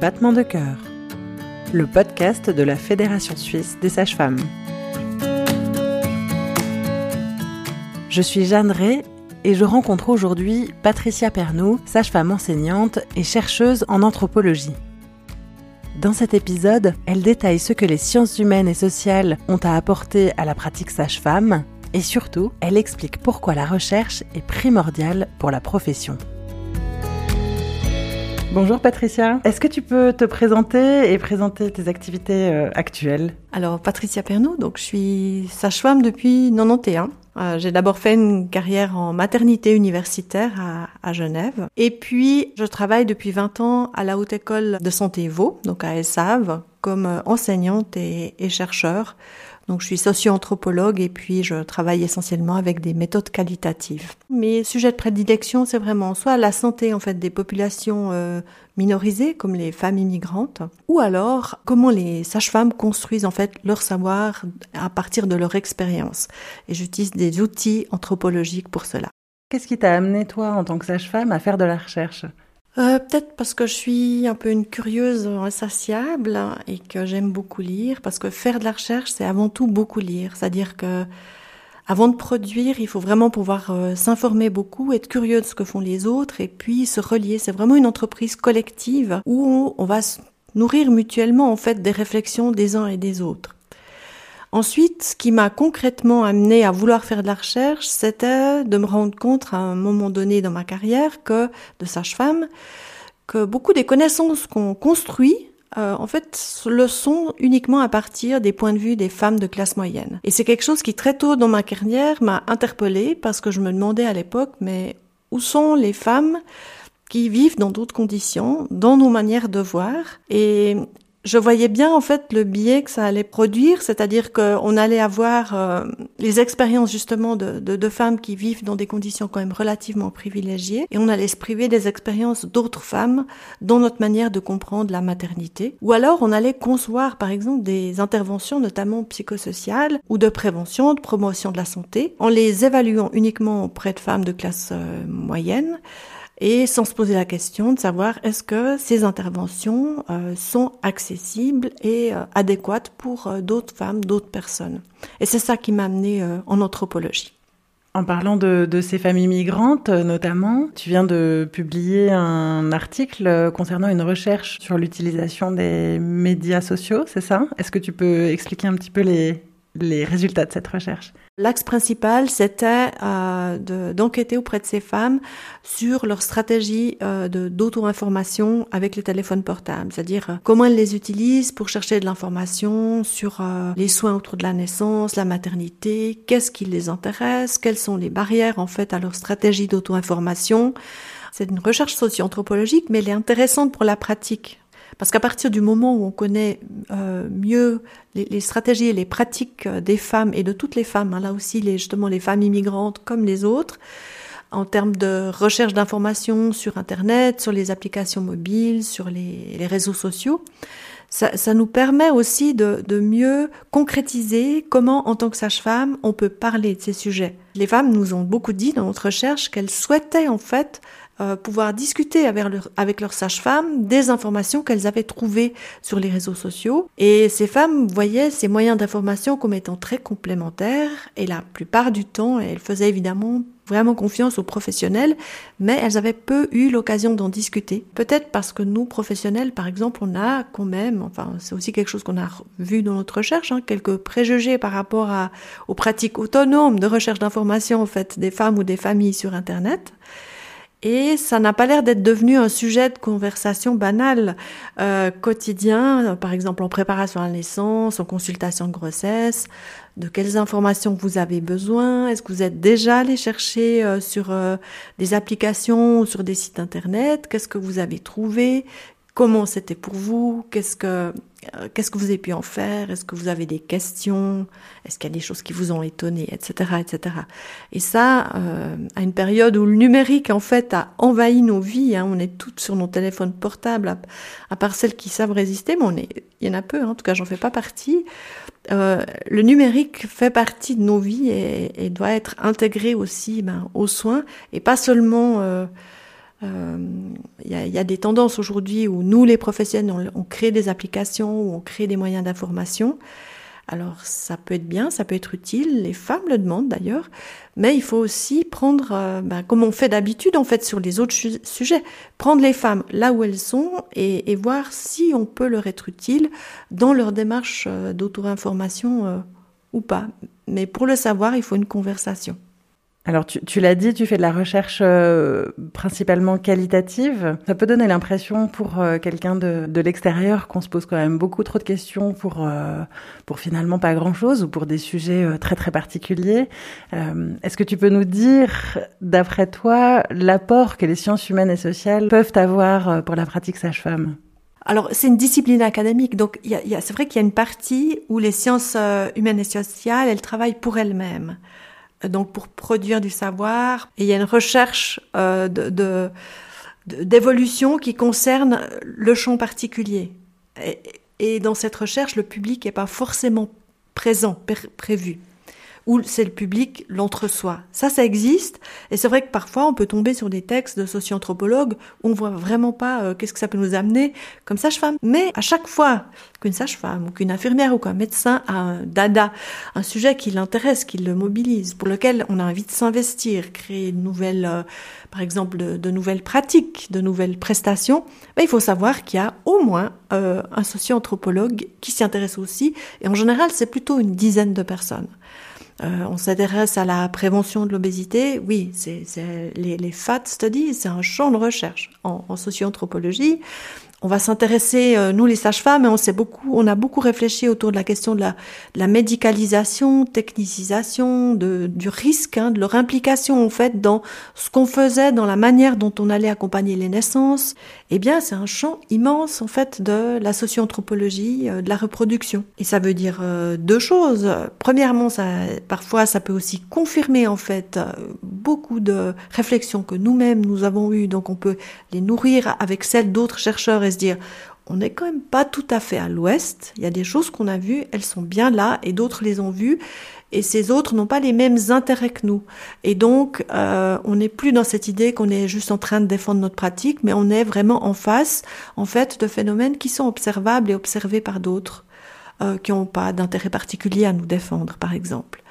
Battement de cœur, le podcast de la Fédération suisse des sages-femmes. Je suis Jeanne Ray et je rencontre aujourd'hui Patricia Pernou, sage-femme enseignante et chercheuse en anthropologie. Dans cet épisode, elle détaille ce que les sciences humaines et sociales ont à apporter à la pratique sage-femme et surtout, elle explique pourquoi la recherche est primordiale pour la profession. Bonjour Patricia, est-ce que tu peux te présenter et présenter tes activités euh, actuelles? Alors Patricia Pernou, donc je suis sage-femme depuis 91. Euh, j'ai d'abord fait une carrière en maternité universitaire à, Genève. Et puis, je travaille depuis 20 ans à la Haute École de Santé Vaud, donc à ESSAV, comme euh, enseignante et, et chercheur donc je suis socio-anthropologue et puis je travaille essentiellement avec des méthodes qualitatives. Mes sujets de prédilection, c'est vraiment soit la santé en fait des populations euh, minorisées comme les femmes immigrantes, ou alors comment les sages-femmes construisent en fait leur savoir à partir de leur expérience. Et j'utilise des outils anthropologiques pour cela. Qu'est-ce qui t'a amené toi en tant que sage-femme à faire de la recherche? Euh, Peut-être parce que je suis un peu une curieuse insatiable et que j'aime beaucoup lire, parce que faire de la recherche, c'est avant tout beaucoup lire. C'est-à-dire que avant de produire, il faut vraiment pouvoir euh, s'informer beaucoup, être curieux de ce que font les autres et puis se relier. C'est vraiment une entreprise collective où on va se nourrir mutuellement en fait des réflexions des uns et des autres. Ensuite, ce qui m'a concrètement amené à vouloir faire de la recherche, c'était de me rendre compte à un moment donné dans ma carrière que, de sage-femme, que beaucoup des connaissances qu'on construit euh, en fait, le sont uniquement à partir des points de vue des femmes de classe moyenne. Et c'est quelque chose qui très tôt dans ma carrière m'a interpellée parce que je me demandais à l'époque, mais où sont les femmes qui vivent dans d'autres conditions, dans nos manières de voir? Et je voyais bien en fait le biais que ça allait produire, c'est-à-dire qu'on allait avoir euh, les expériences justement de, femmes qui vivent dans des conditions quand même relativement privilégiées, et on allait se priver des expériences d'autres femmes dans notre manière de comprendre la maternité. Ou alors on allait concevoir par exemple des interventions notamment psychosociales ou de prévention, de promotion de la santé, en les évaluant uniquement auprès de femmes de classe euh, moyenne et sans se poser la question de savoir est-ce que ces interventions euh, sont accessibles et euh, adéquates pour euh, d'autres femmes, d'autres personnes. Et c'est ça qui m'a amené en anthropologie. En parlant de, ces familles migrantes, notamment, tu viens de publier un article concernant une recherche sur l'utilisation des médias sociaux, c'est ça? Est-ce que tu peux expliquer un petit peu les résultats de cette recherche? L'axe principal, c'était euh, d'enquêter auprès de ces femmes sur leur stratégie euh, d'auto-information avec les téléphones portables, c'est-à-dire euh, comment elles les utilisent pour chercher de l'information sur euh, les soins autour de la naissance, la maternité, qu'est-ce qui les intéresse, quelles sont les barrières en fait à leur stratégie d'auto-information. C'est une recherche socio-anthropologique, mais elle est intéressante pour la pratique parce qu'à partir du moment où on connaît euh, mieux les, les, stratégies et les pratiques euh, des femmes et de toutes les femmes, hein, là aussi les, justement les femmes immigrantes comme les autres, en termes de recherche d'informations sur Internet, sur les applications mobiles, sur les, les réseaux sociaux, ça, ça, nous permet aussi de, de, mieux concrétiser comment, en tant que sage-femme, on peut parler de ces sujets. Les femmes nous ont beaucoup dit dans notre recherche qu'elles souhaitaient en fait euh, pouvoir discuter avec leur, avec leur sage-femme des informations qu'elles avaient trouvées sur les réseaux sociaux. Et ces femmes voyaient ces moyens d'information comme étant très complémentaires et la plupart du temps, elles faisaient évidemment vraiment confiance aux professionnels, mais elles avaient peu eu l'occasion d'en discuter. Peut-être parce que nous, professionnels, par exemple, on a quand même, enfin, c'est aussi quelque chose qu'on a vu dans notre recherche, hein, quelques préjugés par rapport à, aux pratiques autonomes de recherche d'information, en fait, des femmes ou des familles sur Internet. Et ça n'a pas l'air d'être devenu un sujet de conversation banal euh, quotidien, par exemple en préparation à la naissance, en consultation de grossesse. De quelles informations vous avez besoin? Est-ce que vous êtes déjà allé chercher euh, sur euh, des applications ou sur des sites internet? Qu'est-ce que vous avez trouvé? Comment c'était pour vous? Qu'est-ce que euh, qu'est-ce que vous avez pu en faire? Est-ce que vous avez des questions? Est-ce qu'il y a des choses qui vous ont étonné, etc., etc. Et ça, euh, à une période où le numérique en fait a envahi nos vies, hein, on est toutes sur nos téléphones portables, à, part celles qui savent résister, mais on est, il y en a peu. Hein, en tout cas, j'en fais pas partie. Euh, le numérique fait partie de nos vies et, et doit être intégré aussi ben, aux soins et pas seulement euh, Euh, il y, a, des tendances aujourd'hui où nous, les professionnels, on, crée des applications, où on crée des moyens d'information. Alors ça peut être bien, ça peut être utile, les femmes le demandent d'ailleurs, mais il faut aussi prendre, euh, ben, comme on fait d'habitude en fait sur les autres sujets, prendre les femmes là où elles sont et, et, voir si on peut leur être utile dans leur démarche euh, d'auto-information euh, ou pas. Mais pour le savoir, il faut une conversation. Alors tu, tu l'as dit, tu fais de la recherche euh, principalement qualitative. Ça peut donner l'impression pour euh, quelqu'un de, de l'extérieur qu'on se pose quand même beaucoup trop de questions pour euh, pour finalement pas grand chose ou pour des sujets euh, très très particuliers. Euh, est-ce que tu peux nous dire, d'après toi, l'apport que les sciences humaines et sociales peuvent avoir pour la pratique sage-femme? Alors, c'est une discipline académique, donc y a, y a, c'est vrai qu'il y a une partie où les sciences humaines et sociales, elles travaillent pour elles-mêmes donc pour produire du savoir. Il y a une recherche euh, d'évolution qui concerne le champ particulier. Et, dans cette recherche, le public n'est pas forcément présent, prévu où c'est le public, l'entre-soi. Ça, ça existe. Et c'est vrai que parfois, on peut tomber sur des textes de socio-anthropologues où on voit vraiment pas euh, qu'est-ce que ça peut nous amener comme sage-femme. Mais à chaque fois qu'une sage-femme ou qu'une infirmière ou qu'un médecin a un dada, un sujet qui l'intéresse, qui le mobilise, pour lequel on a envie de s'investir, créer de nouvelles, euh, par exemple, de, nouvelles pratiques, de nouvelles prestations, ben, il faut savoir qu'il y a au moins euh, un socio-anthropologue qui s'y intéresse aussi. Et en général, c'est plutôt une dizaine de personnes. Euh, on s'intéresse à la prévention de l'obésité. Oui, c'est les, les FAT studies, c'est un champ de recherche en, en socio-anthropologie on va s'intéresser, euh, nous les sages-femmes, on, beaucoup, on a beaucoup réfléchi autour de la question de la, de la médicalisation, technicisation, de, du risque, hein, de leur implication en fait dans ce qu'on faisait, dans la manière dont on allait accompagner les naissances. Eh bien, c'est un champ immense en fait de la socio-anthropologie, euh, de la reproduction. Et ça veut dire euh, deux choses. Premièrement, parfois, ça peut aussi confirmer en fait beaucoup de réflexions que nous-mêmes nous avons eues, donc on peut les nourrir avec celles d'autres chercheurs et se dire on n'est quand même pas tout à fait à l'ouest. Il y a des choses qu'on a vues, elles sont bien là, et d'autres les ont vues, et ces autres n'ont pas les mêmes intérêts que nous. Et donc, euh, on n'est plus dans cette idée qu'on est juste en train de défendre notre pratique, mais on est vraiment en face, en fait, de phénomènes qui sont observables et observés par d'autres, euh, qui n'ont pas d'intérêt particulier à nous défendre, par exemple.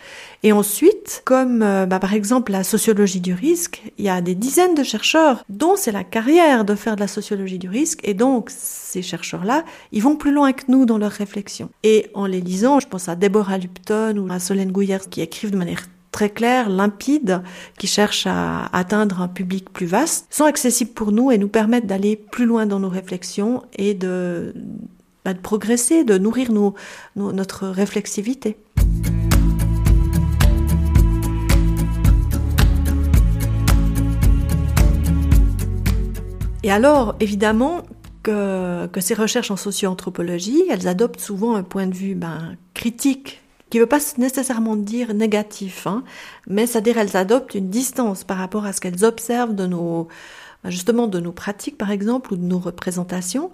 Et ensuite, comme euh, bah, par exemple la sociologie du risque, il y a des dizaines de chercheurs dont c'est la carrière de faire de la sociologie du risque, et donc ces chercheurs-là, ils vont plus loin que nous dans leurs réflexions. Et en les lisant, je pense à Deborah Lupton ou à Solène Gouillère qui écrivent de manière très claire, limpide, qui cherchent à atteindre un public plus vaste, sont accessibles pour nous et nous permettent d'aller plus loin dans nos réflexions et de, de progresser, de nourrir notre réflexivité. Et alors, évidemment, que, ces recherches en socio-anthropologie, elles adoptent souvent un point de vue ben, critique, qui ne veut pas nécessairement dire négatif, hein, mais c'est-à-dire elles adoptent une distance par rapport à ce qu'elles observent de nos, justement de nos pratiques par exemple ou de nos représentations,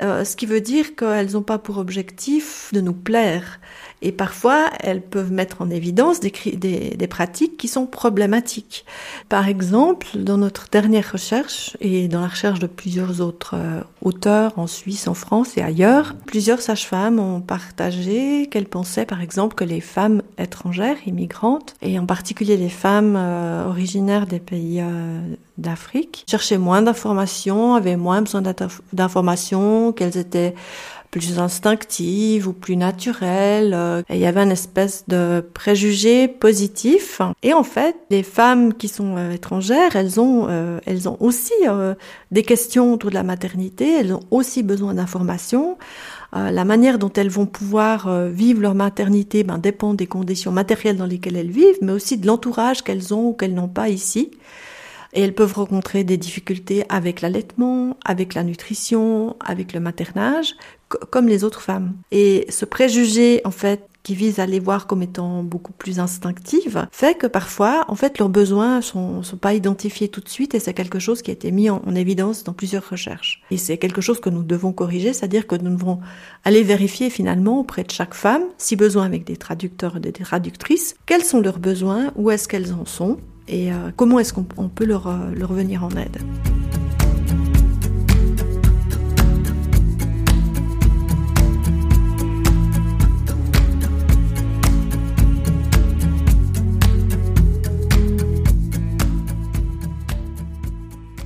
ce qui veut dire qu'elles n'ont pas pour objectif de nous plaire. Et parfois, elles peuvent mettre en évidence des, pratiques qui sont problématiques. Par exemple, dans notre dernière recherche et dans la recherche de plusieurs autres euh, auteurs en Suisse, en France et ailleurs, plusieurs sages-femmes ont partagé qu'elles pensaient, par exemple, que les femmes étrangères, immigrantes, et en particulier les femmes euh, originaires des pays euh, d'Afrique, cherchaient moins d'informations, avaient moins besoin d'informations, qu'elles étaient plus instinctive ou plus naturelle. Euh, il y avait une espèce de préjugé positif. Et en fait, les femmes qui sont euh, étrangères, elles ont, euh, elles ont aussi des questions autour de la maternité. Elles ont aussi besoin d'informations. la manière dont elles vont pouvoir vivre leur maternité ben, dépend des conditions matérielles dans lesquelles elles vivent, mais aussi de l'entourage qu'elles ont ou qu'elles n'ont pas ici. Et elles peuvent rencontrer des difficultés avec l'allaitement, avec la nutrition, avec le maternage, comme les autres femmes. Et ce préjugé, en fait, qui vise à les voir comme étant beaucoup plus instinctives, fait que parfois, en fait, leurs besoins sont, sont pas identifiés tout de suite et c'est quelque chose qui a été mis en, en, évidence dans plusieurs recherches. Et c'est quelque chose que nous devons corriger, c'est-à-dire que nous devons aller vérifier finalement auprès de chaque femme, si besoin avec des traducteurs et des traductrices, quels sont leurs besoins, où est-ce qu'elles en sont, et comment est-ce qu'on peut leur, leur venir en aide.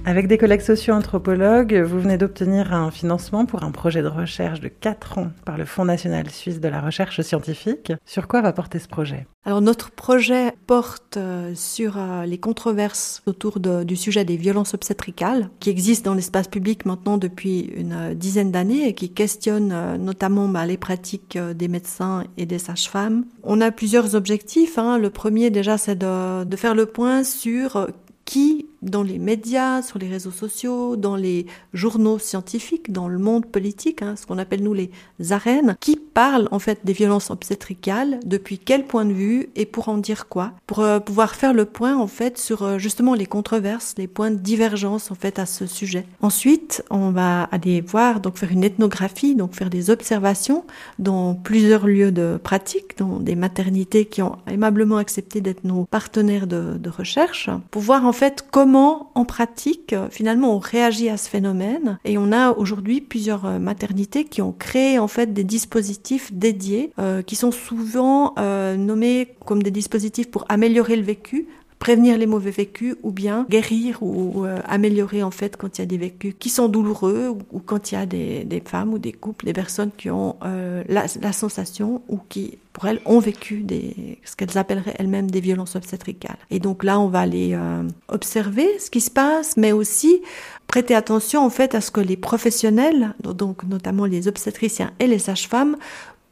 Avec des collègues socio-anthropologues, vous venez d'obtenir un financement pour un projet de recherche de 4 ans par le Fonds national suisse de la recherche scientifique. Sur quoi va porter ce projet? Alors notre projet porte euh, sur euh, les controverses autour du sujet des violences obstétricales qui existent dans l'espace public maintenant depuis une euh, dizaine d'années et qui questionnent notamment bah, les pratiques des médecins et des sages-femmes. On a plusieurs objectifs. Hein. Le premier déjà c'est de, de faire le point sur qui dans les médias, sur les réseaux sociaux, dans les journaux scientifiques, dans le monde politique, hein, ce qu'on appelle nous les arènes, qui parlent en fait des violences obstétricales, depuis quel point de vue et pour en dire quoi, pour euh, pouvoir faire le point en fait sur euh, justement les controverses, les points de divergence en fait à ce sujet. Ensuite, on va aller voir donc faire une ethnographie, donc faire des observations dans plusieurs lieux de pratique, dans des maternités qui ont aimablement accepté d'être nos partenaires de, de recherche, pour voir en fait comment en pratique, euh, finalement, on réagit à ce phénomène. Et on a aujourd'hui plusieurs euh, maternités qui ont créé en fait des dispositifs dédiés, euh, qui sont souvent nommés comme des dispositifs pour améliorer le vécu, prévenir les mauvais vécus ou bien guérir ou, améliorer en fait quand il y a des vécus qui sont douloureux ou, quand il y a des, femmes ou des couples, des personnes qui ont la, la, sensation ou qui pour elles, ont vécu des, ce qu'elles appelleraient elles-mêmes des violences obstétricales. Et donc là, on va aller euh, observer ce qui se passe, mais aussi prêter attention en fait à ce que les professionnels, donc notamment les obstétriciens et les sages-femmes,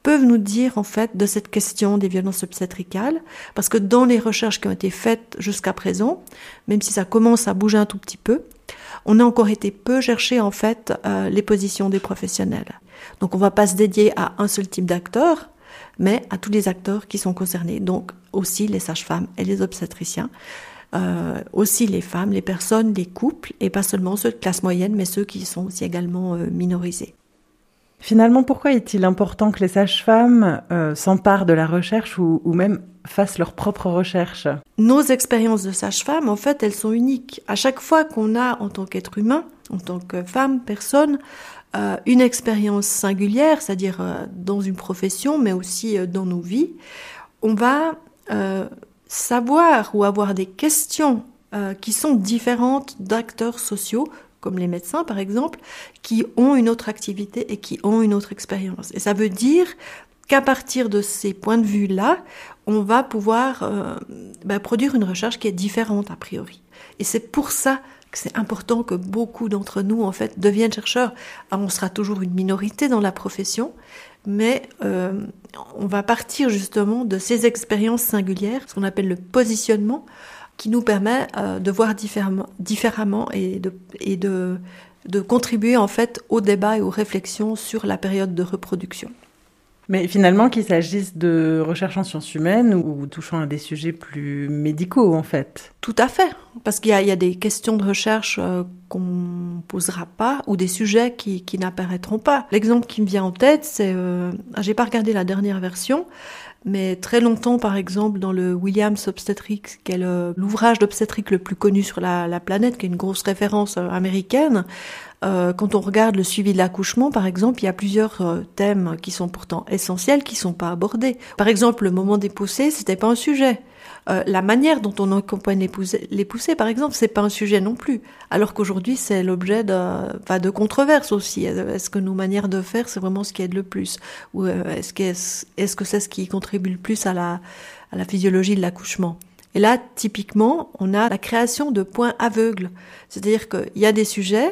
peuvent nous dire en fait de cette question des violences obstétricales, parce que dans les recherches qui ont été faites jusqu'à présent, même si ça commence à bouger un tout petit peu, on a encore été peu chercher en fait euh, les positions des professionnels. Donc on va pas se dédier à un seul type d'acteur, mais à tous les acteurs qui sont concernés, donc aussi les sages-femmes et les obstétriciens, euh, aussi les femmes, les personnes, les couples, et pas seulement ceux de classe moyenne, mais ceux qui sont aussi également euh, minorisés. Finalement, pourquoi est-il important que les sages-femmes euh, s'emparent de la recherche ou, même fassent leur propre recherche Nos expériences de sages-femmes, en fait, elles sont uniques. À chaque fois qu'on a, en tant qu'être humain, en tant que femme, personne, euh, une expérience singulière, c'est-à-dire euh, dans une profession, mais aussi dans nos vies, on va savoir ou avoir des questions qui sont différentes d'acteurs sociaux, comme les médecins par exemple, qui ont une autre activité et qui ont une autre expérience. Et ça veut dire qu'à partir de ces points de vue-là, on va pouvoir bah, produire une recherche qui est différente a priori. Et c'est pour ça c'est important que beaucoup d'entre nous, en fait, deviennent chercheurs. on sera toujours une minorité dans la profession, mais euh, on va partir justement de ces expériences singulières, ce qu'on appelle le positionnement, qui nous permet euh, de voir différemment, différemment et, de, et de, de contribuer en fait au débat et aux réflexions sur la période de reproduction. Mais finalement, qu'il s'agisse de recherche en sciences humaines ou touchant à des sujets plus médicaux, en fait. Tout à fait, parce qu'il y, a des questions de recherche euh, qu'on posera pas ou des sujets qui, n'apparaîtront pas. L'exemple qui me vient en tête, c'est, euh, j'ai pas regardé la dernière version, mais très longtemps, par exemple, dans le Williams Obstetrics, qui est l'ouvrage d'obstétrique le plus connu sur la, la, planète, qui est une grosse référence euh, américaine, euh, quand on regarde le suivi de l'accouchement, par exemple, il y a plusieurs euh, thèmes qui sont pourtant essentiels, qui sont pas abordés. Par exemple, le moment des poussées, c'était pas un sujet. Euh, la manière dont on accompagne les poussées, par exemple, c'est pas un sujet non plus. Alors qu'aujourd'hui, c'est l'objet de, enfin, de controverses aussi. Est-ce que nos manières de faire, c'est vraiment ce qui aide le plus, ou est-ce que est-ce que c'est ce qui contribue le plus à la à la physiologie de l'accouchement? Et là, typiquement, on a la création de points aveugles. C'est-à-dire qu'il y a des sujets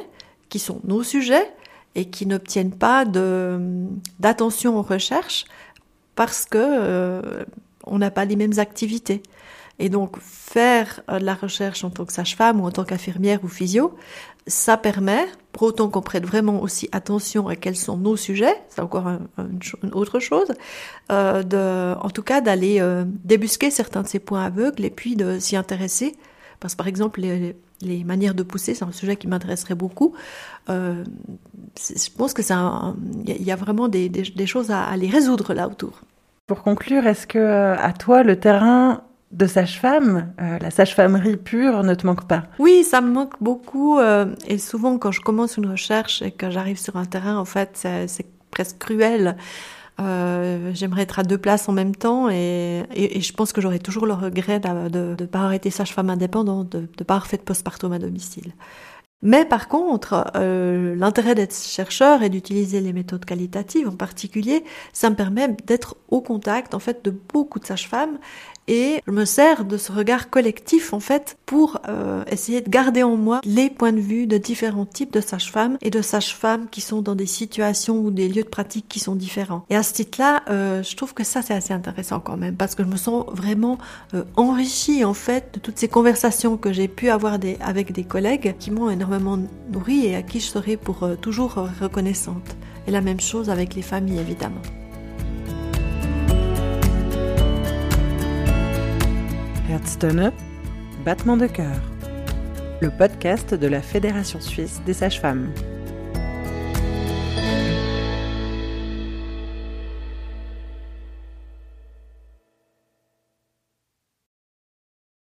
qui sont nos sujets et qui n'obtiennent pas d'attention aux recherches parce que euh, on n'a pas les mêmes activités. Et donc faire de la recherche en tant que sage-femme ou en tant qu'infirmière ou physio, ça permet, pour autant qu'on prête vraiment aussi attention à quels sont nos sujets, c'est encore une autre chose, euh, en tout cas d'aller euh, débusquer certains de ces points aveugles et puis de s'y intéresser. Parce que par exemple, les, manières de pousser, c'est un sujet qui m'intéresserait beaucoup. Euh, je pense que il y, a vraiment des, des, choses à, à, les résoudre là autour. Pour conclure, est-ce que à toi le terrain de sage-femme, euh, la sage-famerie pure ne te manque pas? Oui, ça me manque beaucoup. Euh, et souvent, quand je commence une recherche et que j'arrive sur un terrain, en fait, c'est presque cruel. Euh, J'aimerais être à deux places en même temps et je pense que j'aurais toujours le regret de ne pas avoir été sage-femme indépendante, de ne pas avoir fait de postpartum à domicile. Mais par contre, euh, l'intérêt d'être chercheur et d'utiliser les méthodes qualitatives en particulier, ça me permet d'être au contact en fait de beaucoup de sages-femmes et je me sers de ce regard collectif en fait pour euh, essayer de garder en moi les points de vue de différents types de sages-femmes et de sages-femmes qui sont dans des situations ou des lieux de pratique qui sont différents. Et à ce titre-là, euh, je trouve que ça c'est assez intéressant quand même parce que je me sens vraiment euh, enrichie en fait de toutes ces conversations que j'ai pu avoir avec des collègues qui m'ont énormément nourri et à qui je serai pour toujours reconnaissante. Et la même chose avec les familles évidemment. Battement de cœur, le podcast de la Fédération suisse des sages-femmes.